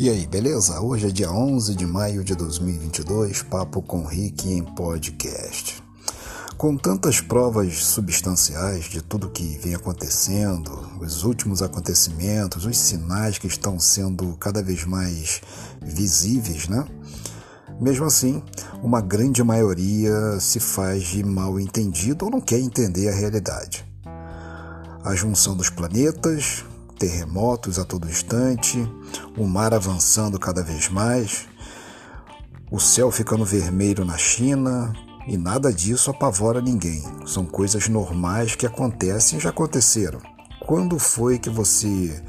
E aí, beleza? Hoje é dia 11 de maio de 2022, Papo com Rick em podcast. Com tantas provas substanciais de tudo que vem acontecendo, os últimos acontecimentos, os sinais que estão sendo cada vez mais visíveis, né? Mesmo assim, uma grande maioria se faz de mal entendido ou não quer entender a realidade. A junção dos planetas, terremotos a todo instante, o mar avançando cada vez mais, o céu ficando vermelho na China, e nada disso apavora ninguém. São coisas normais que acontecem e já aconteceram. Quando foi que você,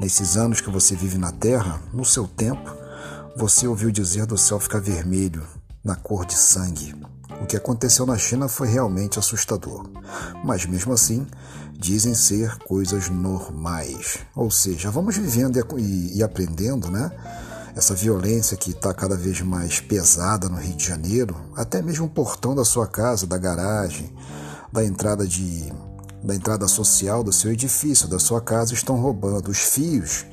nesses anos que você vive na Terra, no seu tempo, você ouviu dizer do céu ficar vermelho, na cor de sangue? O que aconteceu na China foi realmente assustador. Mas mesmo assim, dizem ser coisas normais. Ou seja, vamos vivendo e, e aprendendo, né? Essa violência que está cada vez mais pesada no Rio de Janeiro, até mesmo o portão da sua casa, da garagem, da entrada de da entrada social do seu edifício, da sua casa, estão roubando os fios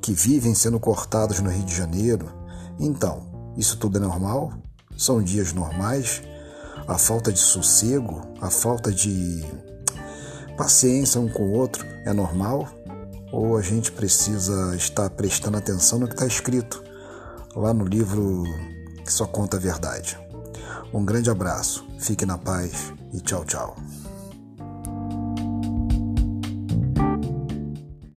que vivem sendo cortados no Rio de Janeiro. Então, isso tudo é normal? São dias normais? A falta de sossego, a falta de paciência um com o outro é normal? Ou a gente precisa estar prestando atenção no que está escrito lá no livro que só conta a verdade? Um grande abraço, fique na paz e tchau, tchau.